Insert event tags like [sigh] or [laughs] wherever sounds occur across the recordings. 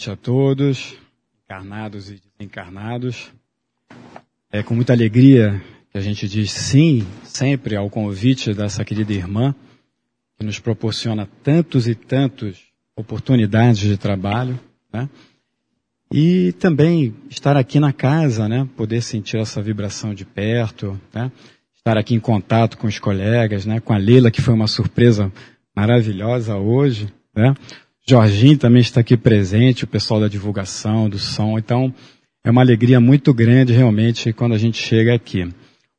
noite a todos, encarnados e desencarnados. É com muita alegria que a gente diz sim sempre ao convite dessa querida irmã, que nos proporciona tantos e tantos oportunidades de trabalho, né? E também estar aqui na casa, né? Poder sentir essa vibração de perto, né? Estar aqui em contato com os colegas, né? Com a Leila, que foi uma surpresa maravilhosa hoje, né? Jorginho também está aqui presente, o pessoal da divulgação, do som. Então, é uma alegria muito grande realmente quando a gente chega aqui.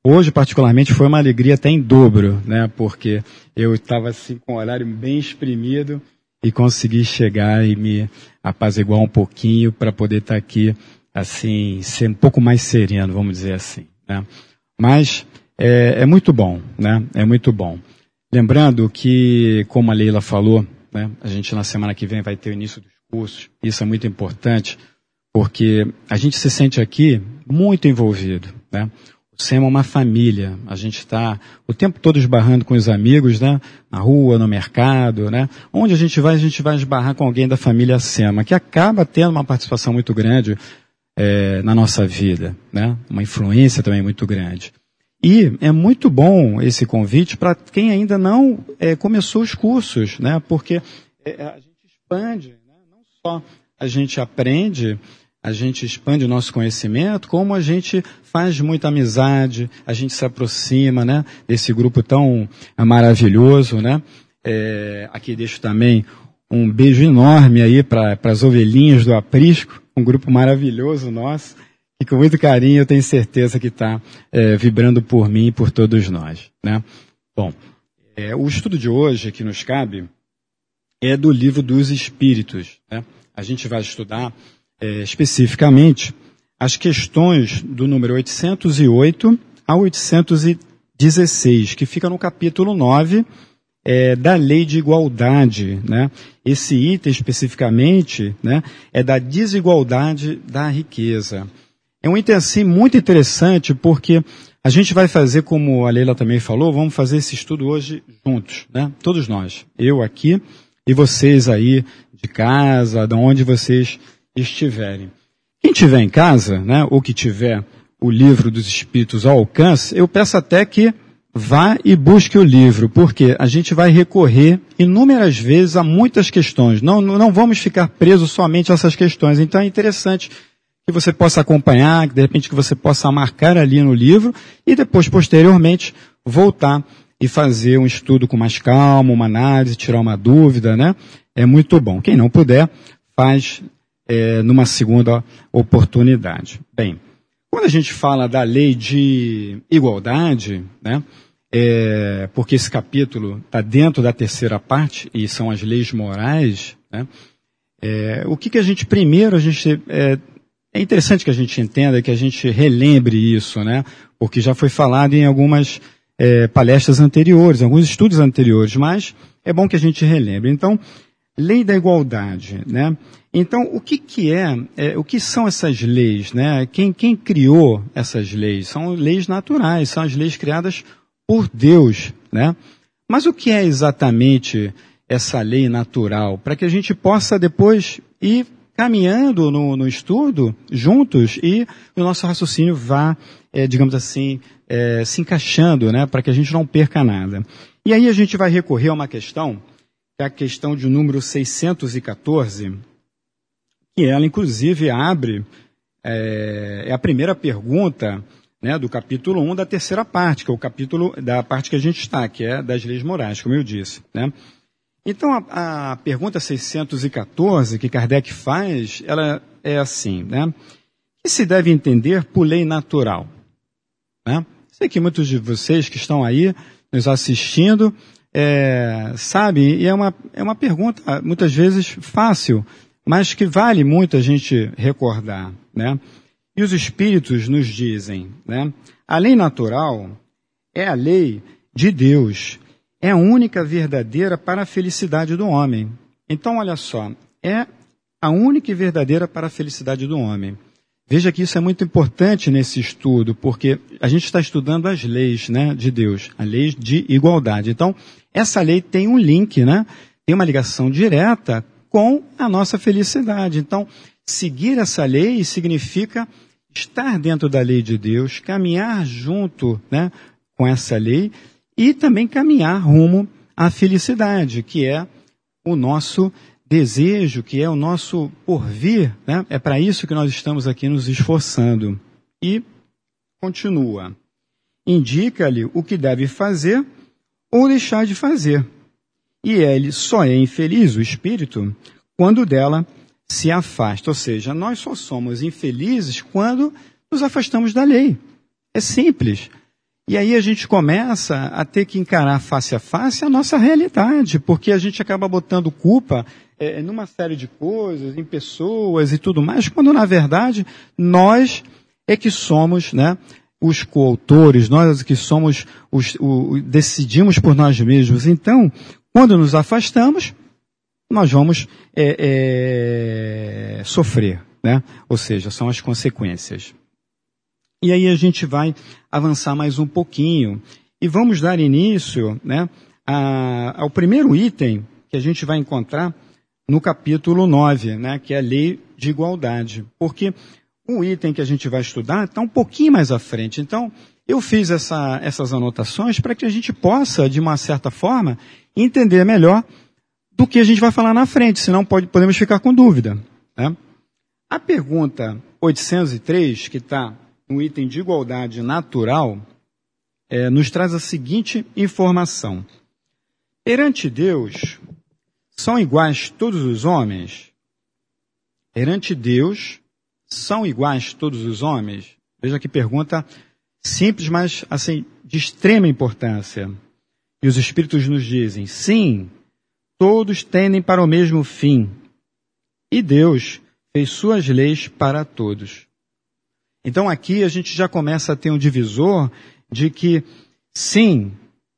Hoje, particularmente, foi uma alegria até em dobro, né? Porque eu estava assim com o horário bem exprimido e consegui chegar e me apaziguar um pouquinho para poder estar tá aqui, assim, ser um pouco mais sereno, vamos dizer assim, né? Mas é, é muito bom, né? É muito bom. Lembrando que, como a Leila falou, né? A gente na semana que vem vai ter o início dos cursos. Isso é muito importante porque a gente se sente aqui muito envolvido. Né? O SEMA é uma família. A gente está o tempo todo esbarrando com os amigos, né? na rua, no mercado. Né? Onde a gente vai, a gente vai esbarrar com alguém da família SEMA, que acaba tendo uma participação muito grande é, na nossa vida. Né? Uma influência também muito grande. E é muito bom esse convite para quem ainda não é, começou os cursos, né? Porque é, a gente expande, né? não só a gente aprende, a gente expande o nosso conhecimento, como a gente faz muita amizade, a gente se aproxima, né? Desse grupo tão maravilhoso, né? É, aqui deixo também um beijo enorme aí para as ovelhinhas do Aprisco, um grupo maravilhoso nosso. E com muito carinho eu tenho certeza que está é, vibrando por mim e por todos nós. Né? Bom, é, o estudo de hoje que nos cabe é do livro dos Espíritos. Né? A gente vai estudar é, especificamente as questões do número 808 a 816, que fica no capítulo 9 é, da lei de igualdade. Né? Esse item especificamente né, é da desigualdade da riqueza. É um item assim muito interessante porque a gente vai fazer, como a Leila também falou, vamos fazer esse estudo hoje juntos, né? Todos nós. Eu aqui e vocês aí de casa, de onde vocês estiverem. Quem tiver em casa, né, ou que tiver o livro dos Espíritos ao alcance, eu peço até que vá e busque o livro, porque a gente vai recorrer inúmeras vezes a muitas questões. Não, não vamos ficar presos somente a essas questões. Então é interessante que você possa acompanhar, de repente que você possa marcar ali no livro e depois, posteriormente, voltar e fazer um estudo com mais calma, uma análise, tirar uma dúvida, né? É muito bom. Quem não puder, faz é, numa segunda oportunidade. Bem, quando a gente fala da lei de igualdade, né? É, porque esse capítulo está dentro da terceira parte e são as leis morais, né? É, o que, que a gente primeiro a gente é, é interessante que a gente entenda, que a gente relembre isso, né? Porque já foi falado em algumas é, palestras anteriores, alguns estudos anteriores, mas é bom que a gente relembre. Então, lei da igualdade, né? Então, o que, que é, é, o que são essas leis, né? Quem, quem criou essas leis? São leis naturais, são as leis criadas por Deus, né? Mas o que é exatamente essa lei natural? Para que a gente possa depois ir caminhando no, no estudo juntos e o nosso raciocínio vá, é, digamos assim, é, se encaixando, né, para que a gente não perca nada. E aí a gente vai recorrer a uma questão, que é a questão de número 614, que ela inclusive abre, é, é a primeira pergunta né, do capítulo 1 da terceira parte, que é o capítulo da parte que a gente está, que é das leis morais, como eu disse. Né? Então, a, a, pergunta 614 que Kardec faz, ela é assim, né? Que se deve entender por lei natural? Né? Sei que muitos de vocês que estão aí nos assistindo é, sabem, e é uma, é uma pergunta muitas vezes fácil, mas que vale muito a gente recordar, né? E os espíritos nos dizem, né? A lei natural é a lei de Deus é a única verdadeira para a felicidade do homem. Então, olha só, é a única e verdadeira para a felicidade do homem. Veja que isso é muito importante nesse estudo, porque a gente está estudando as leis né, de Deus, a lei de igualdade. Então, essa lei tem um link, né, tem uma ligação direta com a nossa felicidade. Então, seguir essa lei significa estar dentro da lei de Deus, caminhar junto né, com essa lei e também caminhar rumo à felicidade, que é o nosso desejo, que é o nosso porvir. Né? É para isso que nós estamos aqui nos esforçando. E continua. Indica-lhe o que deve fazer ou deixar de fazer. E ele só é infeliz, o espírito, quando dela se afasta. Ou seja, nós só somos infelizes quando nos afastamos da lei. É simples. E aí a gente começa a ter que encarar face a face a nossa realidade, porque a gente acaba botando culpa é, numa série de coisas, em pessoas e tudo mais, quando na verdade nós é que somos, né, os coautores, nós é que somos os, o, decidimos por nós mesmos. Então, quando nos afastamos, nós vamos é, é, sofrer, né? Ou seja, são as consequências. E aí a gente vai avançar mais um pouquinho e vamos dar início, né, a, ao primeiro item que a gente vai encontrar no capítulo 9, né, que é a lei de igualdade. Porque o item que a gente vai estudar está um pouquinho mais à frente. Então, eu fiz essa, essas anotações para que a gente possa, de uma certa forma, entender melhor do que a gente vai falar na frente, senão pode, podemos ficar com dúvida. Né? A pergunta 803, que está no item de igualdade natural, é, nos traz a seguinte informação. Perante Deus, são iguais todos os homens? Perante Deus, são iguais todos os homens? Veja que pergunta simples, mas assim, de extrema importância. E os Espíritos nos dizem, sim, todos tendem para o mesmo fim. E Deus fez suas leis para todos. Então aqui a gente já começa a ter um divisor de que, sim,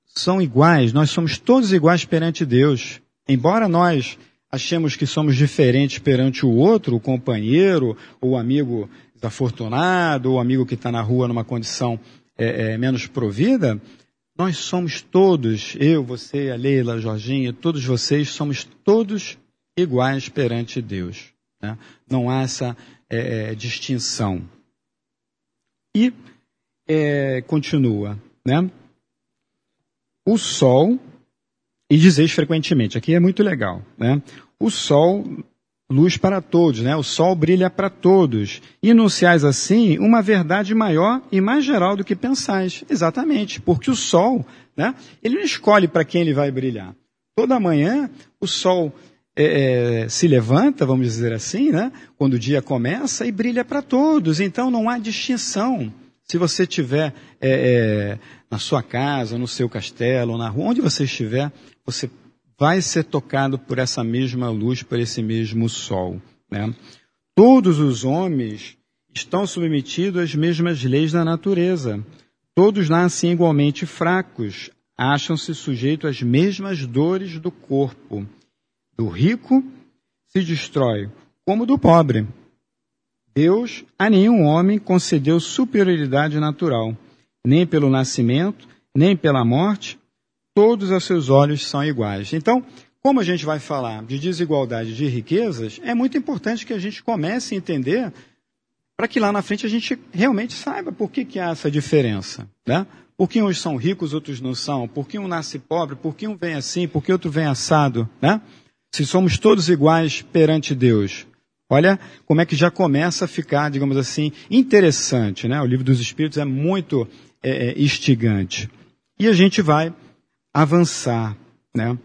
são iguais, nós somos todos iguais perante Deus. Embora nós achemos que somos diferentes perante o outro, o companheiro, ou o amigo desafortunado, ou o amigo que está na rua numa condição é, é, menos provida, nós somos todos, eu, você, a Leila, a Jorginha, todos vocês, somos todos iguais perante Deus. Né? Não há essa é, é, distinção. E é, continua, né? O sol, e dizeis frequentemente, aqui é muito legal, né? O sol luz para todos, né? O sol brilha para todos. E enunciais assim uma verdade maior e mais geral do que pensais. Exatamente, porque o sol, né? Ele não escolhe para quem ele vai brilhar. Toda manhã o sol é, é, se levanta, vamos dizer assim, né? Quando o dia começa e brilha para todos. Então não há distinção. Se você estiver é, é, na sua casa, no seu castelo, na rua, onde você estiver, você vai ser tocado por essa mesma luz, por esse mesmo sol. Né? Todos os homens estão submetidos às mesmas leis da natureza. Todos nascem igualmente fracos, acham-se sujeitos às mesmas dores do corpo. Do rico se destrói, como do pobre. Deus a nenhum homem concedeu superioridade natural, nem pelo nascimento, nem pela morte, todos a seus olhos são iguais. Então, como a gente vai falar de desigualdade de riquezas, é muito importante que a gente comece a entender para que lá na frente a gente realmente saiba por que, que há essa diferença. Né? Por que uns são ricos, outros não são? Por que um nasce pobre? Por que um vem assim? Por que outro vem assado? Né? Se somos todos iguais perante Deus. Olha como é que já começa a ficar, digamos assim, interessante. Né? O livro dos Espíritos é muito é, é instigante. E a gente vai avançar, né?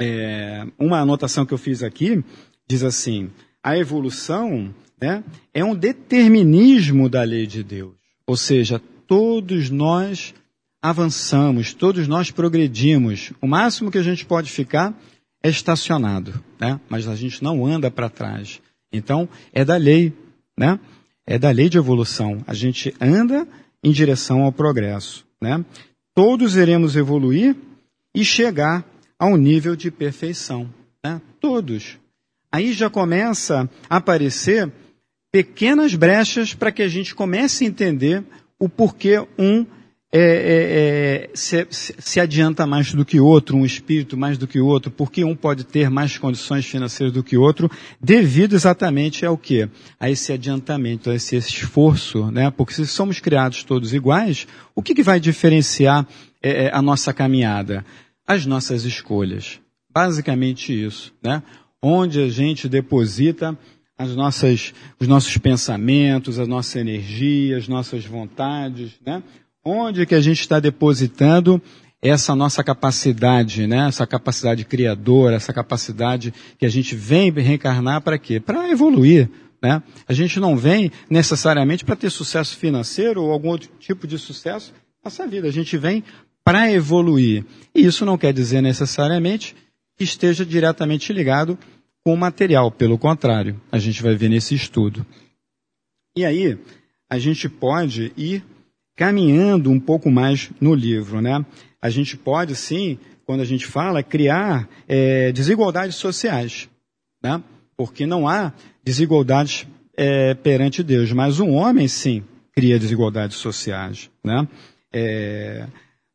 É, uma anotação que eu fiz aqui diz assim: a evolução né, é um determinismo da lei de Deus. Ou seja, todos nós avançamos, todos nós progredimos. O máximo que a gente pode ficar é estacionado, né? mas a gente não anda para trás. Então, é da lei, né? É da lei de evolução. A gente anda em direção ao progresso, né? todos iremos evoluir e chegar a um nível de perfeição. Né? Todos. Aí já começa a aparecer pequenas brechas para que a gente comece a entender o porquê um é, é, é, se, se, adianta mais do que outro, um espírito mais do que outro, porque um pode ter mais condições financeiras do que outro, devido exatamente ao quê? A esse adiantamento, a esse, esse esforço, né? Porque se somos criados todos iguais, o que, que vai diferenciar é, é, a nossa caminhada? As nossas escolhas. Basicamente isso, né? Onde a gente deposita as nossas, os nossos pensamentos, a nossa energia, as nossas vontades, né? Onde que a gente está depositando essa nossa capacidade, né? Essa capacidade criadora, essa capacidade que a gente vem reencarnar para quê? Para evoluir, né? A gente não vem necessariamente para ter sucesso financeiro ou algum outro tipo de sucesso na nossa vida. A gente vem para evoluir. E isso não quer dizer necessariamente que esteja diretamente ligado com o material. Pelo contrário, a gente vai ver nesse estudo. E aí, a gente pode ir caminhando um pouco mais no livro, né? A gente pode, sim, quando a gente fala, criar é, desigualdades sociais, né? Porque não há desigualdades é, perante Deus, mas um homem, sim, cria desigualdades sociais, né? É,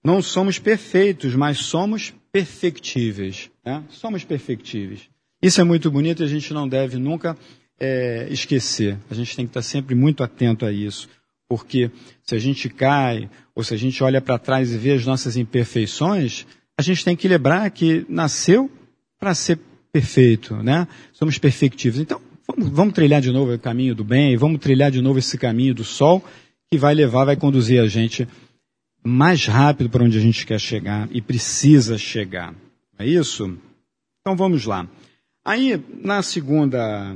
não somos perfeitos, mas somos perfectíveis, né? Somos perfectíveis. Isso é muito bonito e a gente não deve nunca é, esquecer. A gente tem que estar sempre muito atento a isso. Porque se a gente cai, ou se a gente olha para trás e vê as nossas imperfeições, a gente tem que lembrar que nasceu para ser perfeito, né? Somos perfectivos. Então, vamos, vamos, trilhar de novo o caminho do bem, vamos trilhar de novo esse caminho do sol, que vai levar, vai conduzir a gente mais rápido para onde a gente quer chegar e precisa chegar. É isso? Então vamos lá. Aí, na segunda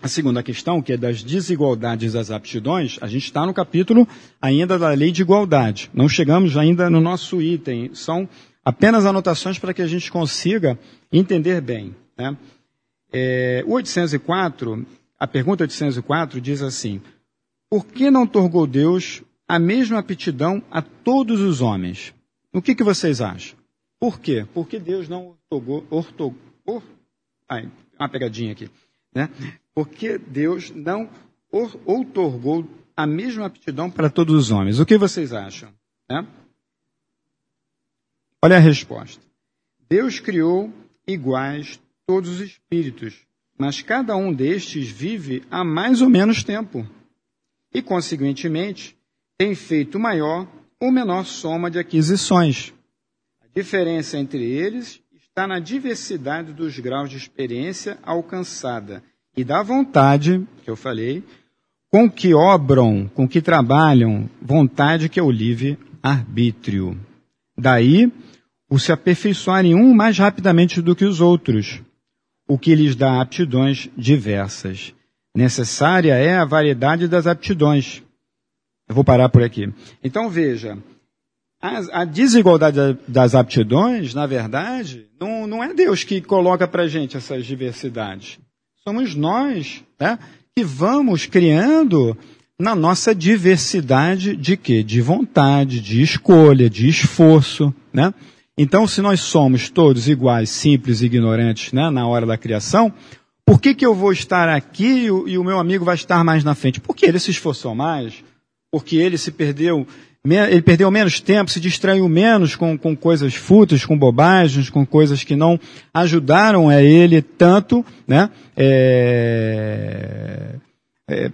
a segunda questão, que é das desigualdades das aptidões, a gente está no capítulo ainda da lei de igualdade. Não chegamos ainda no nosso item. São apenas anotações para que a gente consiga entender bem. Né? É, o 804, a pergunta 804 diz assim: Por que não torgou Deus a mesma aptidão a todos os homens? O que, que vocês acham? Por quê? Porque Deus não ortogou, ortogou, or, ai, uma pegadinha aqui. Né? Porque Deus não outorgou a mesma aptidão para todos os homens. O que vocês acham? Né? Olha a resposta. Deus criou iguais todos os espíritos, mas cada um destes vive há mais ou menos tempo. E, consequentemente, tem feito maior ou menor soma de aquisições. A diferença entre eles está na diversidade dos graus de experiência alcançada e da vontade, que eu falei, com que obram, com que trabalham, vontade que é o livre arbítrio. Daí, o se aperfeiçoarem um mais rapidamente do que os outros, o que lhes dá aptidões diversas. Necessária é a variedade das aptidões. Eu vou parar por aqui. Então veja, a, a desigualdade das aptidões, na verdade, não, não é Deus que coloca para gente essas diversidades. Somos nós né, que vamos criando na nossa diversidade de quê? De vontade, de escolha, de esforço, né? Então, se nós somos todos iguais, simples e ignorantes né, na hora da criação, por que, que eu vou estar aqui e o, e o meu amigo vai estar mais na frente? Porque ele se esforçou mais, porque ele se perdeu ele perdeu menos tempo, se distraiu menos com, com coisas fúteis, com bobagens, com coisas que não ajudaram a ele tanto, né, é, é,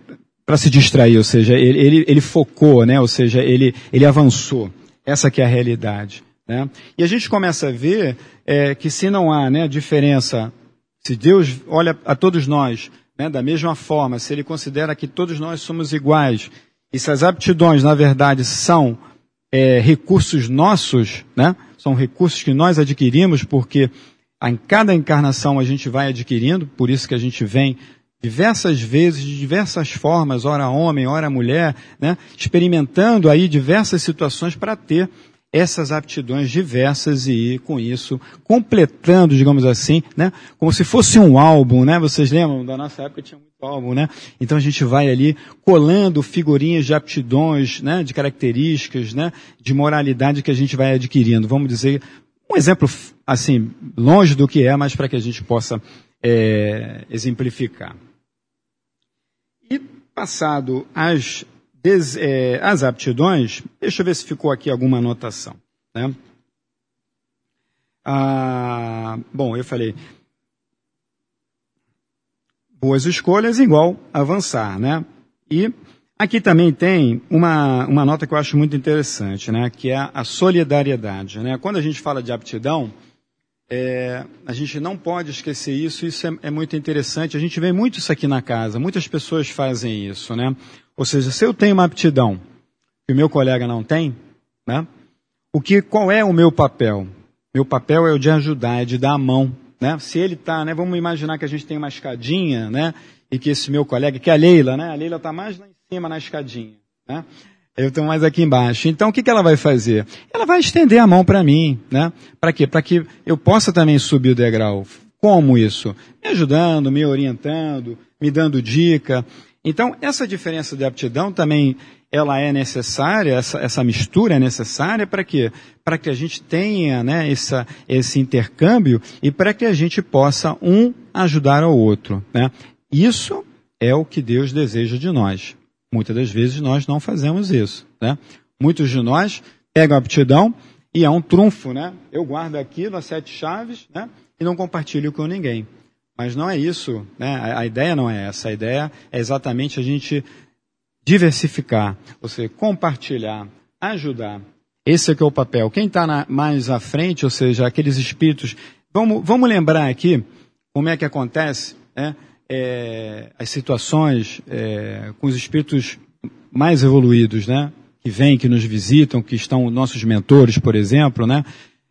para se distrair, ou seja, ele, ele, ele, focou, né, ou seja, ele, ele avançou. Essa que é a realidade. Né? E a gente começa a ver é, que se não há né, diferença, se Deus olha a todos nós né, da mesma forma, se Ele considera que todos nós somos iguais, e se as aptidões, na verdade, são é, recursos nossos, né? São recursos que nós adquirimos porque em cada encarnação a gente vai adquirindo, por isso que a gente vem diversas vezes, de diversas formas, ora homem, ora mulher, né? experimentando aí diversas situações para ter essas aptidões diversas e com isso completando, digamos assim, né? Como se fosse um álbum, né? Vocês lembram da nossa época tinha muito álbum, né? Então a gente vai ali colando figurinhas de aptidões, né? De características, né? De moralidade que a gente vai adquirindo. Vamos dizer um exemplo assim longe do que é, mas para que a gente possa é, exemplificar. E passado as as aptidões, deixa eu ver se ficou aqui alguma anotação. Né? Ah, bom, eu falei, boas escolhas igual avançar, né? E aqui também tem uma, uma nota que eu acho muito interessante, né? Que é a solidariedade, né? Quando a gente fala de aptidão, é, a gente não pode esquecer isso, isso é, é, muito interessante. A gente vê muito isso aqui na casa, muitas pessoas fazem isso, né? Ou seja, se eu tenho uma aptidão que o meu colega não tem, né? O que, qual é o meu papel? Meu papel é o de ajudar, é de dar a mão, né? Se ele está, né? Vamos imaginar que a gente tem uma escadinha, né? E que esse meu colega, que é a Leila, né? A Leila está mais lá em cima na escadinha, né? Eu estou mais aqui embaixo. Então, o que, que ela vai fazer? Ela vai estender a mão para mim, né? Para quê? Para que eu possa também subir o degrau. Como isso? Me ajudando, me orientando, me dando dica. Então, essa diferença de aptidão também, ela é necessária, essa, essa mistura é necessária para quê? Para que a gente tenha, né, essa, esse intercâmbio e para que a gente possa um ajudar ao outro, né? Isso é o que Deus deseja de nós. Muitas das vezes nós não fazemos isso, né? Muitos de nós pegam a aptidão e é um trunfo, né? Eu guardo aquilo, as sete chaves, né? E não compartilho com ninguém. Mas não é isso, né? A, a ideia não é essa. A ideia é exatamente a gente diversificar, ou seja, compartilhar, ajudar. Esse é que é o papel. Quem está mais à frente, ou seja, aqueles espíritos. Vamos, vamos lembrar aqui como é que acontece, né? é, as situações é, com os espíritos mais evoluídos, né? Que vêm, que nos visitam, que estão nossos mentores, por exemplo, né?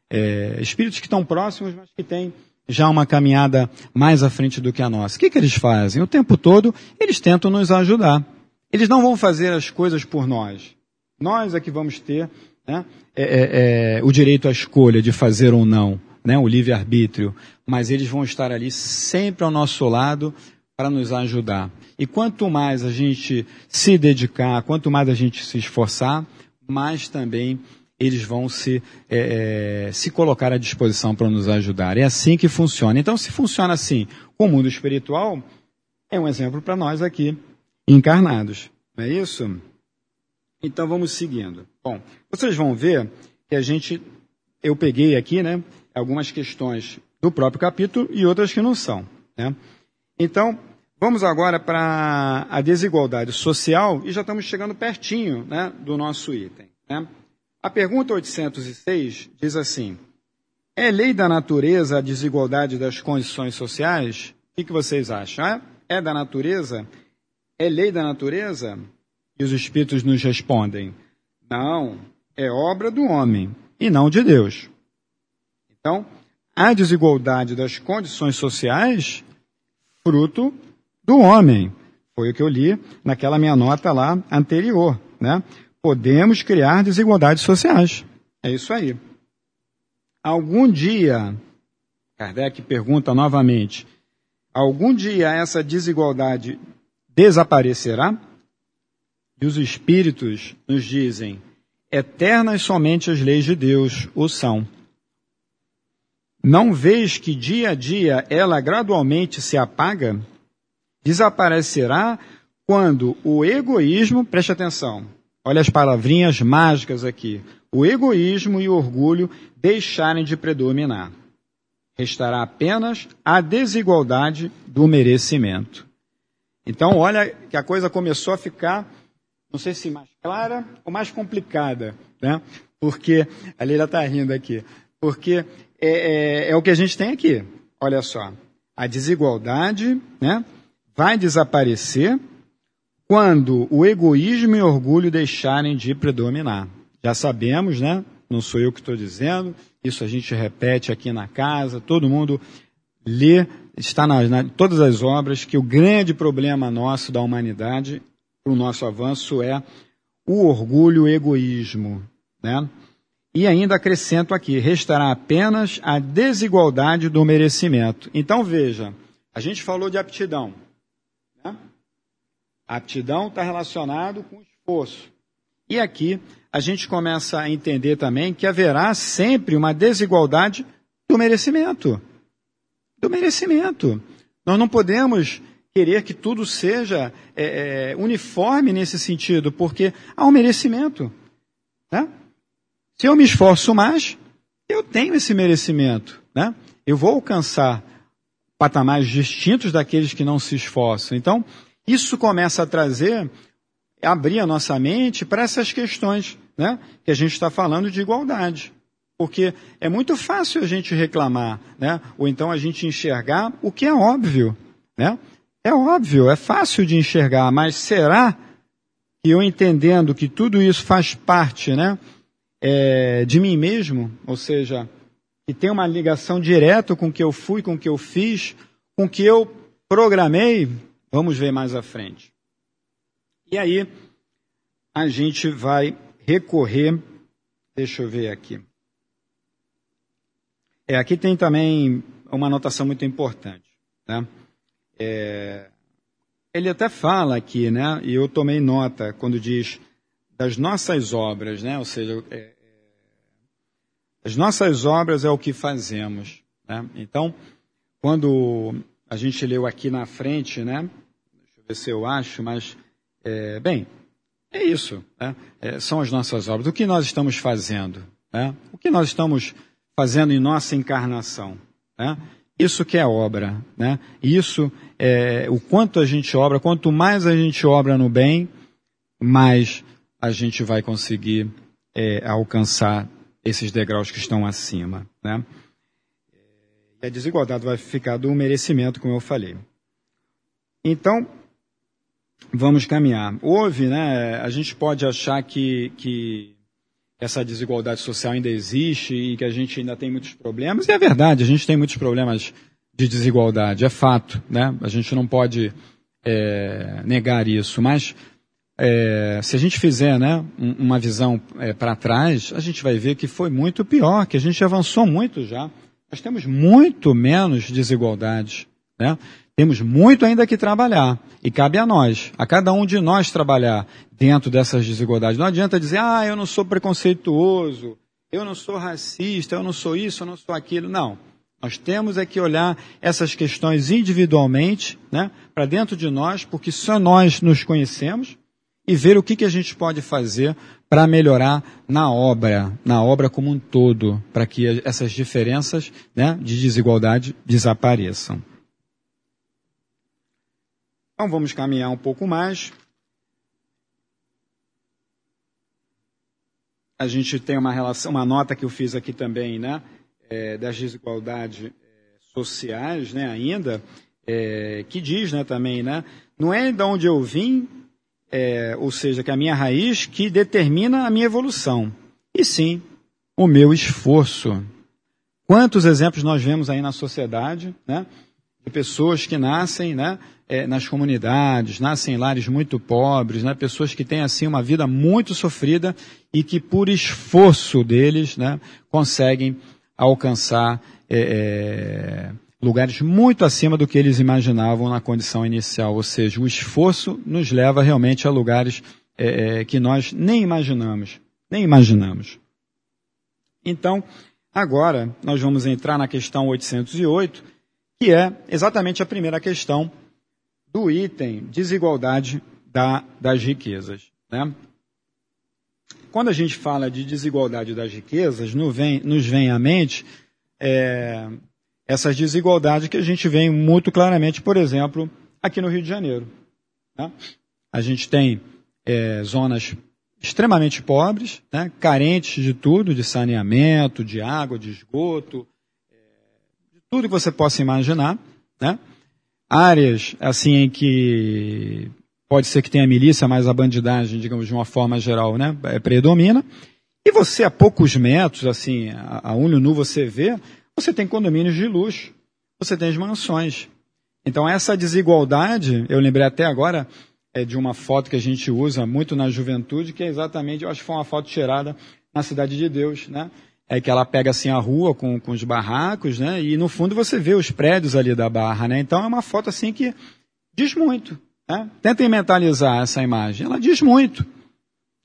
É, espíritos que estão próximos, mas que têm já uma caminhada mais à frente do que a nossa. O que, que eles fazem? O tempo todo eles tentam nos ajudar. Eles não vão fazer as coisas por nós. Nós é que vamos ter né, é, é, é o direito à escolha de fazer ou não né, o livre-arbítrio, mas eles vão estar ali sempre ao nosso lado para nos ajudar. E quanto mais a gente se dedicar, quanto mais a gente se esforçar, mais também eles vão se, é, é se colocar à disposição para nos ajudar. É assim que funciona. Então, se funciona assim com o mundo espiritual, é um exemplo para nós aqui, encarnados. Não é isso? Então, vamos seguindo. Bom, vocês vão ver que a gente, eu peguei aqui, né, algumas questões do próprio capítulo e outras que não são. Né? Então, vamos agora para a desigualdade social e já estamos chegando pertinho né, do nosso item. Né? A pergunta 806 diz assim: É lei da natureza a desigualdade das condições sociais? O que, vocês acham? É? é da natureza? É lei da natureza? E os espíritos nos respondem: Não, é obra do homem e não de Deus. Então, a desigualdade das condições sociais, fruto do homem. Foi o que eu li naquela minha nota lá anterior, né? Podemos criar desigualdades sociais. É isso aí. Algum dia, Kardec pergunta novamente, algum dia essa desigualdade desaparecerá? E os espíritos nos dizem, eternas somente as leis de Deus o são. Não vês que dia a dia ela gradualmente se apaga? Desaparecerá quando o egoísmo, preste atenção, olha as palavrinhas mágicas aqui, o egoísmo e o orgulho deixarem de predominar. Restará apenas a desigualdade do merecimento. Então, olha que a coisa começou a ficar, não sei se mais clara ou mais complicada, né? Porque, a Leila está rindo aqui, porque é, é, é o que a gente tem aqui. Olha só, a desigualdade né, vai desaparecer quando o egoísmo e o orgulho deixarem de predominar. Já sabemos, né? Não sou eu que estou dizendo, isso a gente repete aqui na casa, todo mundo lê, está nas na, todas as obras, que o grande problema nosso da humanidade, o nosso avanço, é o orgulho e o egoísmo. Né? E ainda acrescento aqui, restará apenas a desigualdade do merecimento. Então veja, a gente falou de aptidão. Aptidão está relacionado com esforço. E aqui a gente começa a entender também que haverá sempre uma desigualdade do merecimento. Do merecimento. Nós não podemos querer que tudo seja é, é, uniforme nesse sentido, porque há um merecimento. Né? Se eu me esforço mais, eu tenho esse merecimento. Né? Eu vou alcançar patamares distintos daqueles que não se esforçam. Então, isso começa a trazer, abrir a nossa mente para essas questões né? que a gente está falando de igualdade. Porque é muito fácil a gente reclamar, né? ou então a gente enxergar o que é óbvio. Né? É óbvio, é fácil de enxergar, mas será que eu entendendo que tudo isso faz parte né, é, de mim mesmo, ou seja, que tem uma ligação direta com o que eu fui, com o que eu fiz, com o que eu programei, vamos ver mais à frente. E aí, a gente vai recorrer, deixa eu ver aqui. É, aqui tem também uma anotação muito importante. Né? É, ele até fala aqui, né? E eu tomei nota quando diz das nossas obras, né? Ou seja, é, é, as nossas obras é o que fazemos, né? Então, quando a gente leu aqui na frente, né? Deixa eu ver se eu acho, mas é, bem, é isso. Né? É, são as nossas obras. O que nós estamos fazendo? Né? O que nós estamos fazendo em nossa encarnação. Né? Isso que é obra. Né? Isso é o quanto a gente obra, quanto mais a gente obra no bem, mais a gente vai conseguir é, alcançar esses degraus que estão acima. Né? A desigualdade vai ficar do merecimento, como eu falei. Então, vamos caminhar. Houve, né? A gente pode achar que, que essa desigualdade social ainda existe e que a gente ainda tem muitos problemas. E é verdade, a gente tem muitos problemas de desigualdade, é fato, né? A gente não pode é, negar isso. Mas é, se a gente fizer né, uma visão é, para trás, a gente vai ver que foi muito pior, que a gente avançou muito já. Nós temos muito menos desigualdades. Né? Temos muito ainda que trabalhar. E cabe a nós, a cada um de nós trabalhar dentro dessas desigualdades. Não adianta dizer, ah, eu não sou preconceituoso, eu não sou racista, eu não sou isso, eu não sou aquilo. Não. Nós temos é que olhar essas questões individualmente, né, para dentro de nós, porque só nós nos conhecemos e ver o que, que a gente pode fazer para melhorar na obra, na obra como um todo, para que essas diferenças né, de desigualdade desapareçam. Então vamos caminhar um pouco mais. A gente tem uma relação, uma nota que eu fiz aqui também, né, é, das desigualdades é, sociais, né, ainda, é, que diz, né, também, né, não é de onde eu vim, é, ou seja, que é a minha raiz que determina a minha evolução, e sim o meu esforço. Quantos exemplos nós vemos aí na sociedade, né, de pessoas que nascem, né, é, nas comunidades, nascem em lares muito pobres, né? pessoas que têm assim uma vida muito sofrida e que por esforço deles né, conseguem alcançar é, é, lugares muito acima do que eles imaginavam na condição inicial. Ou seja, o esforço nos leva realmente a lugares é, é, que nós nem imaginamos, nem imaginamos. Então, agora nós vamos entrar na questão 808, que é exatamente a primeira questão do item desigualdade da, das riquezas. Né? Quando a gente fala de desigualdade das riquezas, nos vem, nos vem à mente é, essas desigualdades que a gente vê muito claramente, por exemplo, aqui no Rio de Janeiro. Né? A gente tem é, zonas extremamente pobres, né? carentes de tudo, de saneamento, de água, de esgoto, é, de tudo que você possa imaginar, né? áreas assim em que pode ser que tenha milícia, mas a bandidagem, digamos, de uma forma geral, né, é, predomina. E você, a poucos metros, assim, a, a olho nu você vê, você tem condomínios de luxo, você tem as mansões. Então essa desigualdade, eu lembrei até agora é, de uma foto que a gente usa muito na juventude, que é exatamente, eu acho que foi uma foto tirada na Cidade de Deus, né? é que ela pega assim a rua com, com os barracos, né? E no fundo você vê os prédios ali da barra, né? Então é uma foto assim que diz muito. Né? Tentem mentalizar essa imagem. Ela diz muito.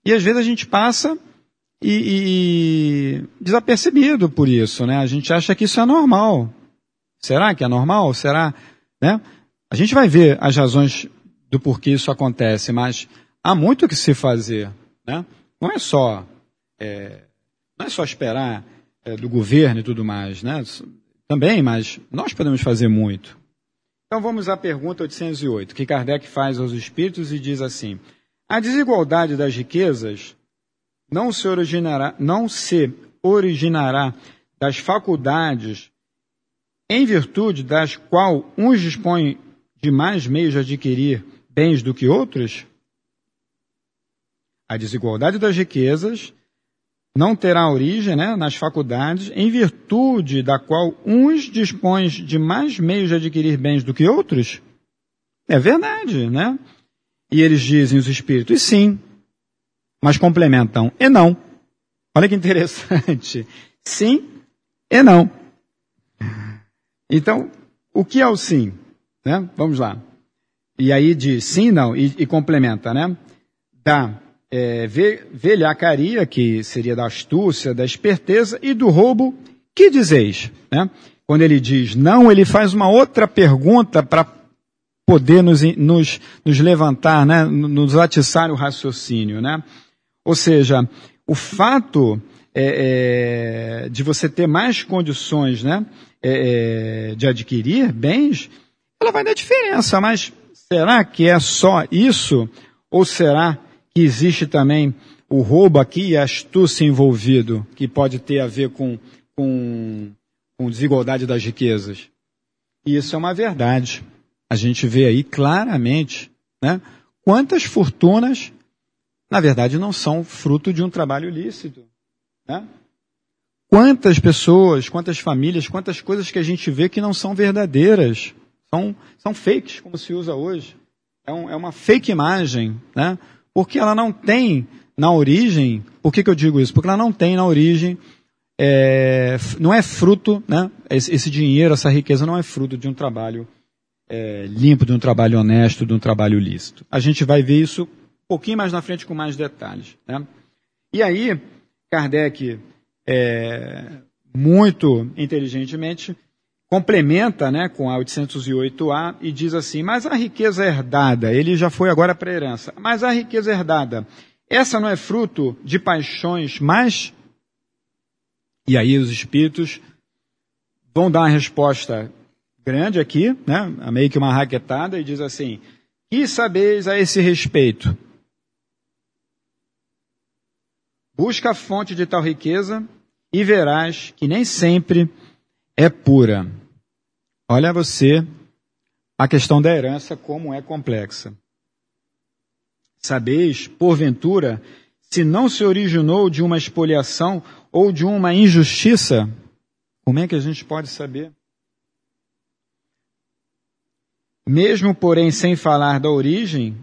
E às vezes a gente passa e, e desapercebido por isso, né? A gente acha que isso é normal. Será que é normal? Será, né? A gente vai ver as razões do porquê isso acontece, mas há muito o que se fazer. Né? Não é só é, não é só esperar é, do governo e tudo mais, né? Também, mas nós podemos fazer muito. Então vamos à pergunta 808, que Kardec faz aos espíritos e diz assim: a desigualdade das riquezas não se originará, não se originará das faculdades em virtude das qual uns dispõem de mais meios de adquirir bens do que outros? A desigualdade das riquezas não terá origem né, nas faculdades, em virtude da qual uns dispõem de mais meios de adquirir bens do que outros? É verdade, né? E eles dizem, os espíritos, sim, mas complementam, e não. Olha que interessante. [laughs] Sim e não. Então, o que é o sim? Né? Vamos lá. E aí diz sim não, e, e complementa, né? Da é, velhacaria, que seria da astúcia, da esperteza, e do roubo, que dizeis? Né? Quando ele diz não, ele faz uma outra pergunta para poder nos, nos, nos levantar, né? nos atiçar o raciocínio. Né? Ou seja, o fato é, é, de você ter mais condições né? É, é, de adquirir bens, ela vai dar diferença, mas será que é só isso? Ou será que existe também o roubo aqui e a astúcia envolvido, que pode ter a ver com, com, com desigualdade das riquezas. Isso é uma verdade. A gente vê aí claramente né, quantas fortunas, na verdade, não são fruto de um trabalho lícito. Né? Quantas pessoas, quantas famílias, quantas coisas que a gente vê que não são verdadeiras, são, são fakes, como se usa hoje. É, um, é uma fake imagem, né? Porque ela não tem na origem, por que, que eu digo isso? Porque ela não tem na origem, é, não é fruto, né? Esse, esse, dinheiro, essa riqueza não é fruto de um trabalho é, limpo, de um trabalho honesto, de um trabalho lícito. A gente vai ver isso pouquinho mais na frente com mais detalhes. Né? E aí, Kardec, é, muito inteligentemente, complementa né, com a 808A e diz assim: Mas a riqueza herdada, ele já foi agora para a herança, mas a riqueza herdada, essa não é fruto de paixões mais. E aí os espíritos vão dar uma resposta grande aqui, né, meio que uma raquetada, e diz assim: Que sabeis a esse respeito? Busca a fonte de tal riqueza e verás que nem sempre é pura. Olha você a questão da herança como é complexa. Sabeis, porventura, se não se originou de uma expoliação ou de uma injustiça? Como é que a gente pode saber? Mesmo, porém, sem falar da origem,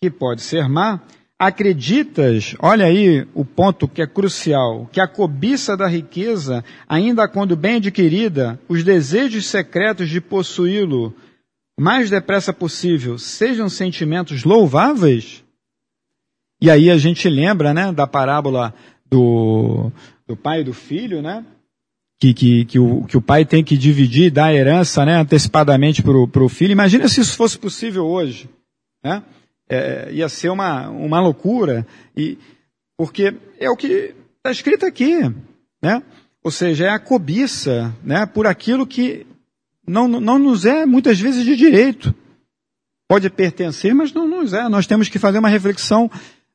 que pode ser má, acreditas, olha aí o ponto que é crucial, que a cobiça da riqueza, ainda quando bem adquirida, os desejos secretos de possuí-lo mais depressa possível, sejam sentimentos louváveis? E aí a gente lembra, né, da parábola do, do pai e do filho, né? Que, que, que, o, que o pai tem que dividir, dar a herança, né, antecipadamente para o filho. Imagina se isso fosse possível hoje, né? É, ia ser uma, uma loucura, e, porque é o que está escrito aqui, né? Ou seja, é a cobiça, né? Por aquilo que não, não nos é muitas vezes de direito. Pode pertencer, mas não nos é. Nós temos que fazer uma reflexão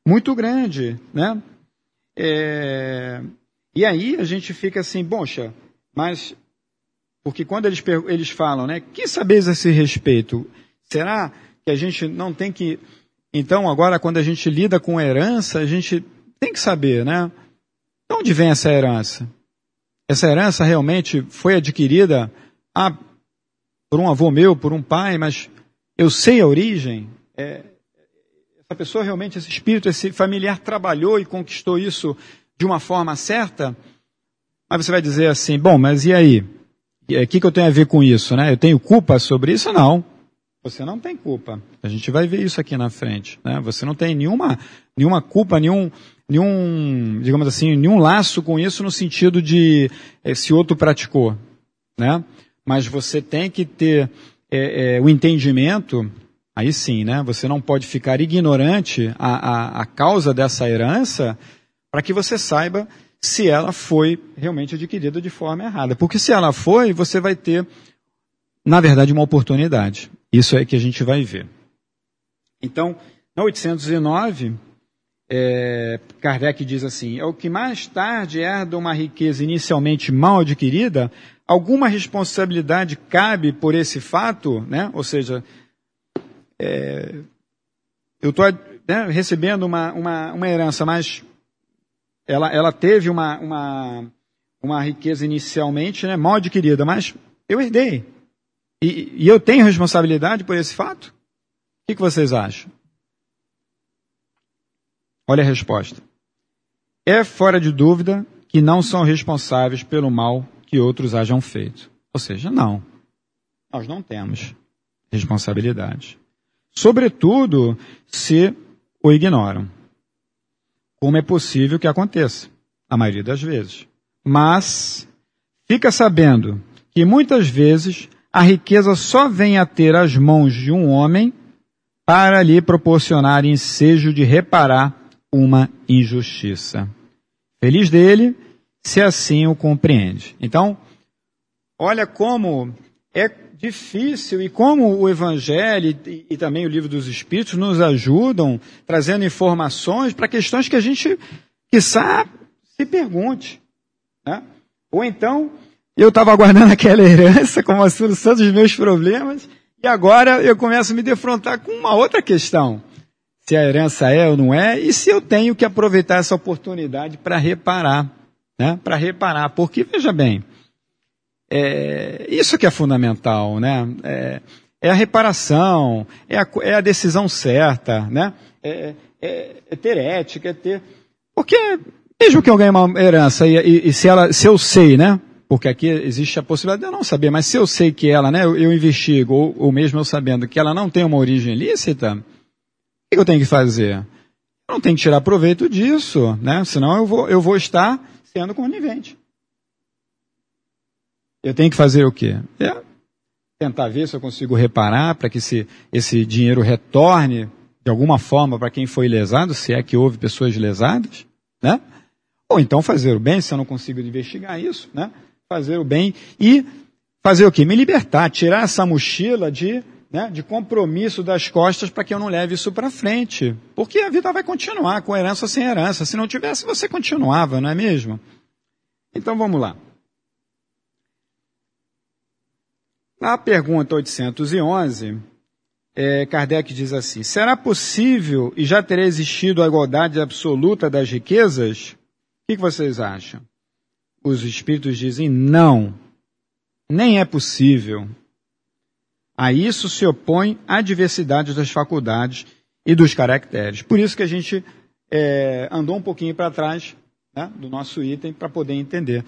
muito grande, né? É, e aí a gente fica assim, boncha, mas porque quando eles, eles falam, né? Que sabeis a esse respeito? Será que a gente não tem que então, agora, quando a gente lida com herança, a gente tem que saber, né? De onde vem essa herança? Essa herança realmente foi adquirida ah, por um avô meu, por um pai, mas eu sei a origem? É, essa pessoa realmente, esse espírito, esse familiar trabalhou e conquistou isso de uma forma certa? Mas você vai dizer assim, bom, mas e aí? O que, que eu tenho a ver com isso, né? Eu tenho culpa sobre isso? Não. Você não tem culpa. A gente vai ver isso aqui na frente. Né? Você não tem nenhuma, nenhuma culpa, nenhum, nenhum, digamos assim, nenhum laço com isso no sentido de eh, se outro praticou. Né? Mas você tem que ter é, é, o entendimento, aí sim, né? Você não pode ficar ignorante a, causa dessa herança para que você saiba se ela foi realmente adquirida de forma errada. Porque se ela foi, você vai ter, na verdade, uma oportunidade. Isso é que a gente vai ver. Então, na 809, é, Kardec diz assim: é o que mais tarde herda uma riqueza inicialmente mal adquirida, alguma responsabilidade cabe por esse fato, né? Ou seja, é, eu estou né, recebendo uma, uma, uma herança, mas ela, ela teve uma, uma, uma riqueza inicialmente né, mal adquirida, mas eu herdei. E, e eu tenho responsabilidade por esse fato? O que, que vocês acham? Olha a resposta. É fora de dúvida que não são responsáveis pelo mal que outros hajam feito. Ou seja, não. Nós não temos responsabilidade. Sobretudo se o ignoram como é possível que aconteça, a maioria das vezes. Mas fica sabendo que muitas vezes a riqueza só vem a ter as mãos de um homem para lhe proporcionar ensejo de reparar uma injustiça. Feliz dele, se assim o compreende. Então, olha como é difícil e como o Evangelho e, e, também o Livro dos Espíritos nos ajudam trazendo informações para questões que a gente, quiçá, se pergunte. Né? Ou então, eu estava aguardando [laughs] aquela herança como a solução dos meus problemas e agora eu começo a me defrontar com uma outra questão. Se a herança é ou não é e se eu tenho que aproveitar essa oportunidade para reparar. Né? Para reparar. Porque, veja bem, é, isso que é fundamental, né? É, é a reparação, é a, é a, decisão certa, né? É, é, é, ter ética, é ter. Porque, mesmo que eu ganhe uma herança e, e, e, se, ela, se eu sei, né? Porque aqui existe a possibilidade de eu não saber, mas se eu sei que ela, né, eu, eu investigo, ou, ou mesmo eu sabendo que ela não tem uma origem lícita, o que eu tenho que fazer? Eu não tenho que tirar proveito disso, né? Senão eu vou, eu vou estar sendo conivente. Eu tenho que fazer o quê? É tentar ver se eu consigo reparar para que esse, esse dinheiro retorne de alguma forma para quem foi lesado, se é que houve pessoas lesadas, né? Ou então fazer o bem, se eu não consigo investigar isso, né? Fazer o bem e fazer o quê? Me libertar, tirar essa mochila de, né, de compromisso das costas para que eu não leve isso para frente. Porque a vida vai continuar com herança ou sem herança. Se não tivesse, você continuava, não é mesmo? Então vamos lá. Na pergunta 811, é, Kardec diz assim: será possível e já terá existido a igualdade absoluta das riquezas? O que, que vocês acham? Os espíritos dizem não, nem é possível. A isso se opõe a diversidade das faculdades e dos caracteres. Por isso que a gente é, andou um pouquinho para trás né, do nosso item para poder entender.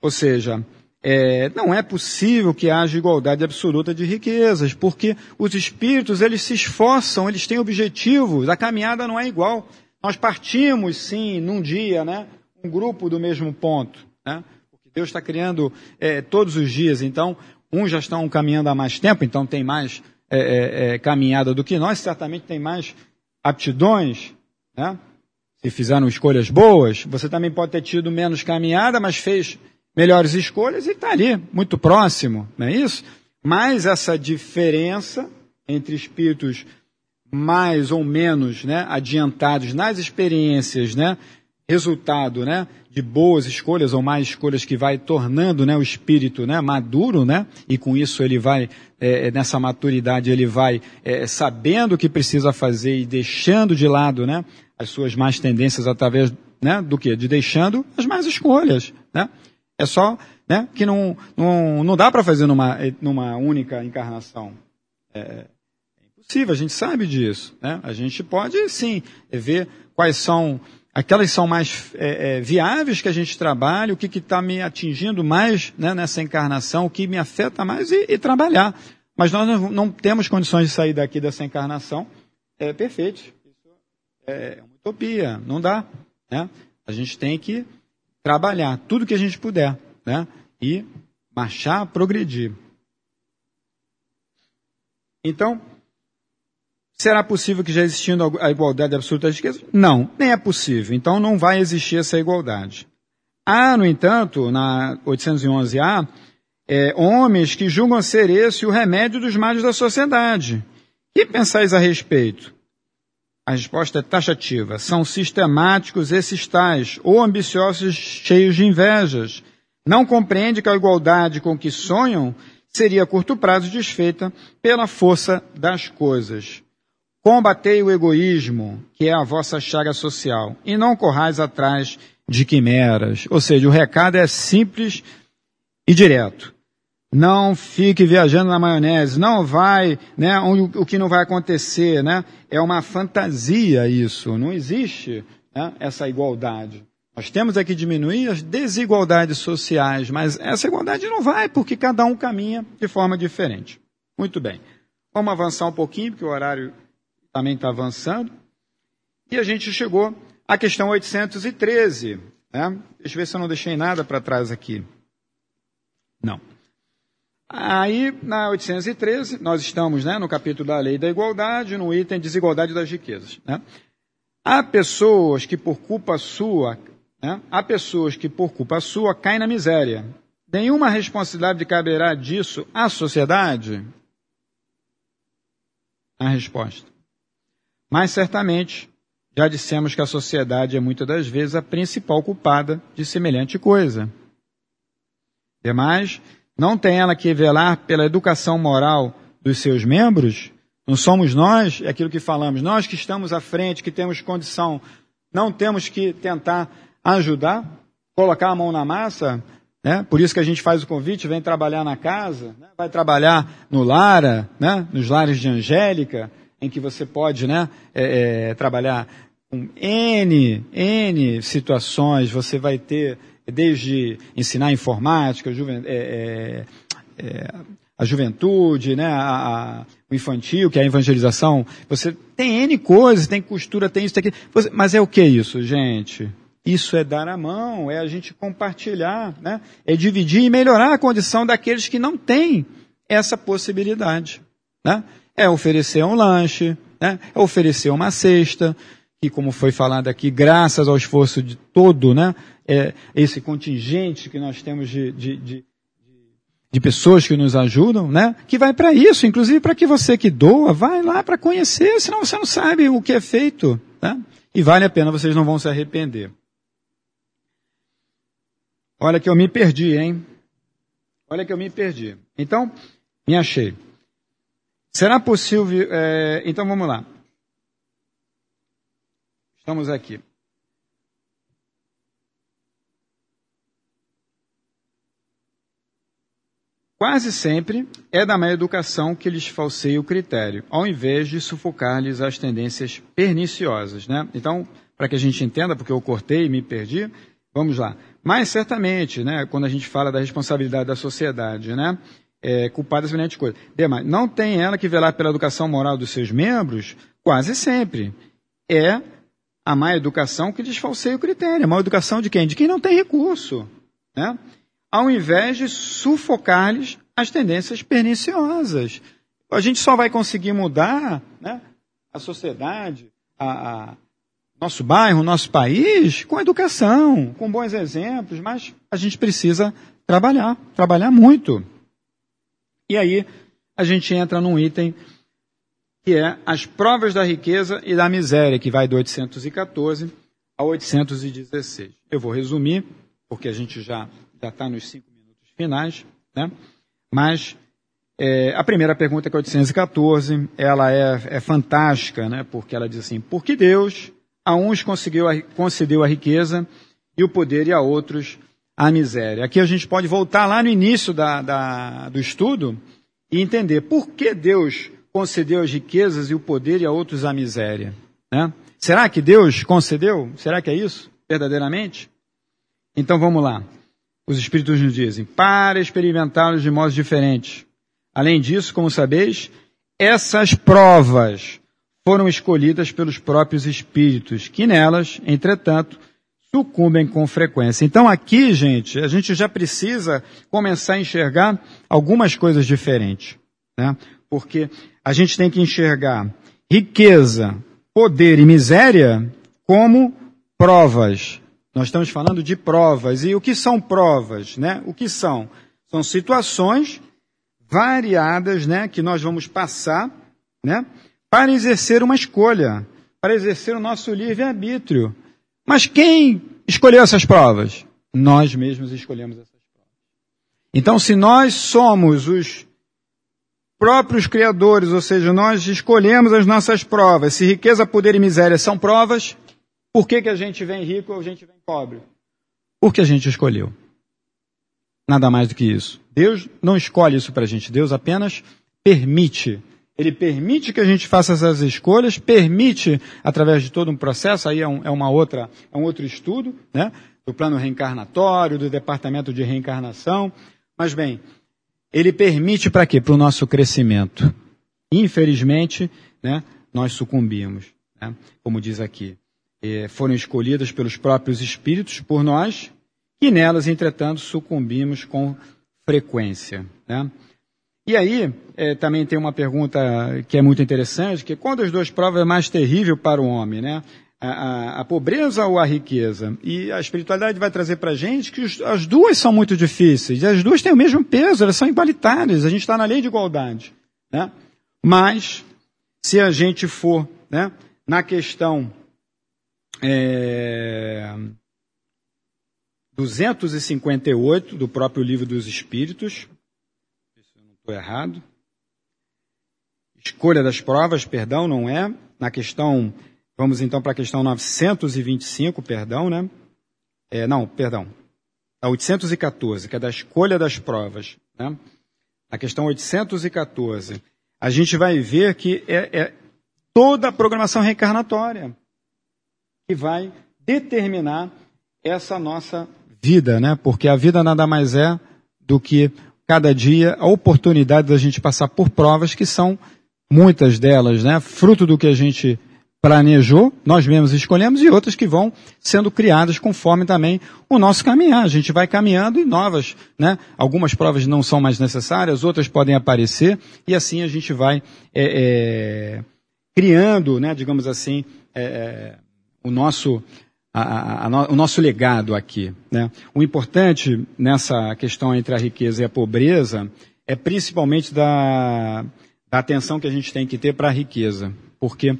Ou seja, é, não é possível que haja igualdade absoluta de riquezas, porque os espíritos eles se esforçam, eles têm objetivos, a caminhada não é igual. Nós partimos, sim, num dia, né, um grupo do mesmo ponto, né, porque Deus está criando é, todos os dias, então, uns já estão caminhando há mais tempo, então tem mais é, é, é caminhada do que nós, certamente tem mais aptidões, né, se fizeram escolhas boas, você também pode ter tido menos caminhada, mas fez melhores escolhas e está ali, muito próximo, não é isso? Mas essa diferença entre espíritos mais ou menos né, adiantados nas experiências, né, resultado né, de boas escolhas ou mais escolhas que vai tornando né, o espírito né, maduro, né, e com isso ele vai, é, nessa maturidade, ele vai é, sabendo o que precisa fazer e deixando de lado né, as suas más tendências através né, do que? De deixando as más escolhas. Né? É só né, que não, não, não dá para fazer numa, numa única encarnação. É, é, impossível, a gente sabe disso. Né? A gente pode, sim, ver quais são aquelas são mais é, é, viáveis que a gente trabalha, o que está me atingindo mais né, nessa encarnação, o que me afeta mais e, e trabalhar. Mas nós não, não, temos condições de sair daqui dessa encarnação é, perfeitos. Isso é uma utopia, não dá. Né? A gente tem que trabalhar tudo que a gente puder, né? E marchar, progredir. Então, será possível que já existindo a igualdade absoluta das riquezas? Não, nem é possível. Então não vai existir essa igualdade. Há, no entanto, na 811A, é, homens que julgam ser esse o remédio dos males da sociedade. que pensais a respeito? A resposta é taxativa. São sistemáticos esses tais, ou ambiciosos cheios de invejas. Não compreende que a igualdade com que sonham seria a curto prazo desfeita pela força das coisas. Combatei o egoísmo, que é a vossa chaga social, e não corrais atrás de quimeras. Ou seja, o recado é simples e direto. Não fique viajando na maionese, não vai, né, o que não vai acontecer, né? É uma fantasia isso, não existe né, essa igualdade. Nós temos aqui diminuir as desigualdades sociais, mas essa igualdade não vai, porque cada um caminha de forma diferente. Muito bem. Vamos avançar um pouquinho, porque o horário também está avançando. E a gente chegou à questão 813. Né? Deixa eu ver se eu não deixei nada para trás aqui. Não. Aí, na 813, nós estamos né, no capítulo da Lei da Igualdade, no item Desigualdade das Riquezas. Né? Há pessoas que, por culpa sua, né, há pessoas que, por culpa sua, caem na miséria. Nenhuma responsabilidade caberá disso à sociedade? A resposta. Mas certamente, já dissemos que a sociedade é muitas das vezes a principal culpada de semelhante coisa. Demais, não tem ela que velar pela educação moral dos seus membros? Não somos nós, é aquilo que falamos, nós que estamos à frente, que temos condição, não temos que tentar ajudar, colocar a mão na massa, né? Por isso que a gente faz o convite, vem trabalhar na casa, né? vai trabalhar no Lara, né? nos lares de Angélica, em que você pode né? É, é, trabalhar com N, N situações, você vai ter desde ensinar informática, juven, é, é, é, a juventude, né, a, a, o infantil, que é a evangelização. Você tem N coisas, tem costura, tem isso, tem aquilo. Mas é o que isso, gente? Isso é dar a mão, é a gente compartilhar, né? é dividir e melhorar a condição daqueles que não têm essa possibilidade. Né? É oferecer um lanche, né? é oferecer uma cesta, que, como foi falado aqui, graças ao esforço de todo, né, é, esse contingente que nós temos de, de, de, de pessoas que nos ajudam, né, que vai para isso, inclusive para que você que doa, vai lá para conhecer, senão você não sabe o que é feito. Né? E vale a pena, vocês não vão se arrepender. Olha que eu me perdi, hein? Olha que eu me perdi. Então, me achei. Será possível. É, então vamos lá. Estamos aqui. Quase sempre é da má educação que lhes falseia o critério, ao invés de sufocar-lhes as tendências perniciosas. Né? Então, para que a gente entenda, porque eu cortei e me perdi, vamos lá. Mas certamente, né, quando a gente fala da responsabilidade da sociedade, né, é, culpada semelhante coisa. Demais, não tem ela que velar pela educação moral dos seus membros? Quase sempre. É a má educação que desfalseia o critério. A má educação de quem? De quem não tem recurso. Né? Ao invés de sufocar-lhes as tendências perniciosas. A gente só vai conseguir mudar né, a sociedade, a, a, nosso bairro, nosso país, com educação, com bons exemplos, mas a gente precisa trabalhar, trabalhar muito. E aí a gente entra num item que é as provas da riqueza e da miséria, que vai do 814 a 816. Eu vou resumir, porque a gente já está nos cinco minutos finais, né? mas é, a primeira pergunta, que é 814, ela é, é, fantástica, né? porque ela diz assim, por que Deus a uns conseguiu a, concedeu a riqueza e o poder e a outros a miséria? Aqui a gente pode voltar lá no início da, da, do estudo e entender por que Deus concedeu as riquezas e o poder e a outros a miséria. Né? Será que Deus concedeu? Será que é isso? Verdadeiramente? Então vamos lá. Os Espíritos nos dizem, para experimentá-los de modos diferentes. Além disso, como sabeis, essas provas foram escolhidas pelos próprios Espíritos, que nelas, entretanto, sucumbem com frequência. Então aqui, gente, a gente já precisa começar a enxergar algumas coisas diferentes. Né? Porque a gente tem que enxergar riqueza, poder e miséria como provas. Nós estamos falando de provas. E o que são provas, né? O que são? São situações variadas, né, que nós vamos passar, né, para exercer uma escolha, para exercer o nosso livre-arbítrio. Mas quem escolheu essas provas? Nós mesmos escolhemos essas provas. Então, se nós somos os próprios criadores, ou seja, nós escolhemos as nossas provas, se riqueza, poder e miséria são provas, por que, que a gente vem rico ou a gente vem pobre? Porque a gente escolheu. Nada mais do que isso. Deus não escolhe isso para a gente, Deus apenas permite. Ele permite que a gente faça essas escolhas, permite, através de todo um processo, aí é, um, é uma outra, é um outro estudo, né? Do plano reencarnatório, do departamento de reencarnação. Mas bem, ele permite para quê? Para o nosso crescimento. Infelizmente, né, nós sucumbimos. Né? Como diz aqui. Eh, foram escolhidas pelos próprios espíritos, por nós, e nelas, entretanto, sucumbimos com frequência. Né? E aí, é, também tem uma pergunta que é muito interessante, que é quando as duas provas é mais terrível para o homem, né? A, a, a pobreza ou a riqueza? E a espiritualidade vai trazer para a gente que os, as duas são muito difíceis, as duas têm o mesmo peso, elas são igualitárias, a gente está na lei de igualdade. Né? Mas, se a gente for né, na questão é, 258 do próprio Livro dos Espíritos. Estou errado. Escolha das provas, perdão, não é? Na questão, vamos então para a questão 925, perdão, né? É, não, perdão. A 814, que é da escolha das provas, né? A questão 814, a gente vai ver que é, é toda a programação reencarnatória que vai determinar essa nossa vida, né? Porque a vida nada mais é do que cada dia a oportunidade da gente passar por provas que são muitas delas, né? Fruto do que a gente planejou, nós mesmos escolhemos e outras que vão sendo criadas conforme também o nosso caminhar. A gente vai caminhando e novas, né? Algumas provas não são mais necessárias, outras podem aparecer e assim a gente vai é, é, criando, né? Digamos assim, é, é o nosso a, a, o nosso legado aqui. Né? O importante nessa questão entre a riqueza e a pobreza é principalmente da, da atenção que a gente tem que ter para a riqueza, porque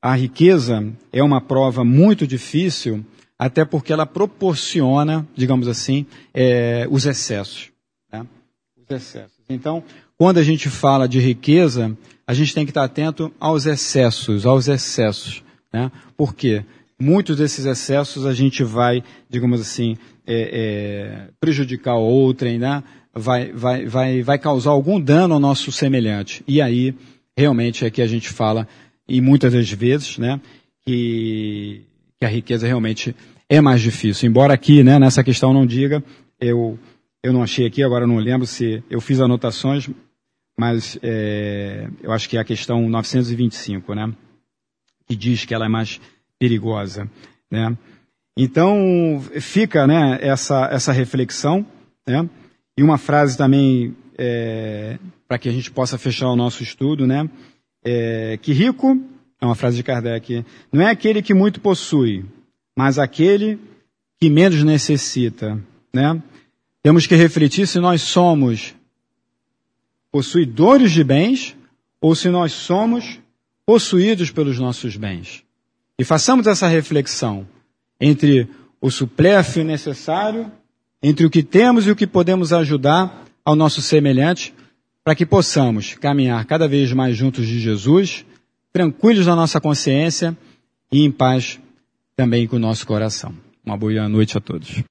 a riqueza é uma prova muito difícil, até porque ela proporciona, digamos assim, é, os excessos. Né? Os excessos. Então, quando a gente fala de riqueza, a gente tem que estar atento aos excessos, aos excessos. Né? Por quê? Muitos desses excessos a gente vai, digamos assim, é, é, prejudicar outrem, né? vai, vai, vai, vai causar algum dano ao nosso semelhante. E aí, realmente, é que a gente fala, e muitas das vezes, né, que, que a riqueza realmente é mais difícil. Embora aqui, né, nessa questão não diga, eu, eu não achei aqui, agora não lembro se eu fiz anotações, mas é, eu acho que é a questão 925, né, que diz que ela é mais perigosa, né? Então fica, né, essa essa reflexão, né? E uma frase também é, para que a gente possa fechar o nosso estudo, né? É, que rico é uma frase de Kardec, não é aquele que muito possui, mas aquele que menos necessita, né? Temos que refletir se nós somos possuidores de bens ou se nós somos possuídos pelos nossos bens. E façamos essa reflexão entre o suplécio necessário, entre o que temos e o que podemos ajudar ao nosso semelhante, para que possamos caminhar cada vez mais juntos de Jesus, tranquilos na nossa consciência e em paz também com o nosso coração. Uma boa noite a todos.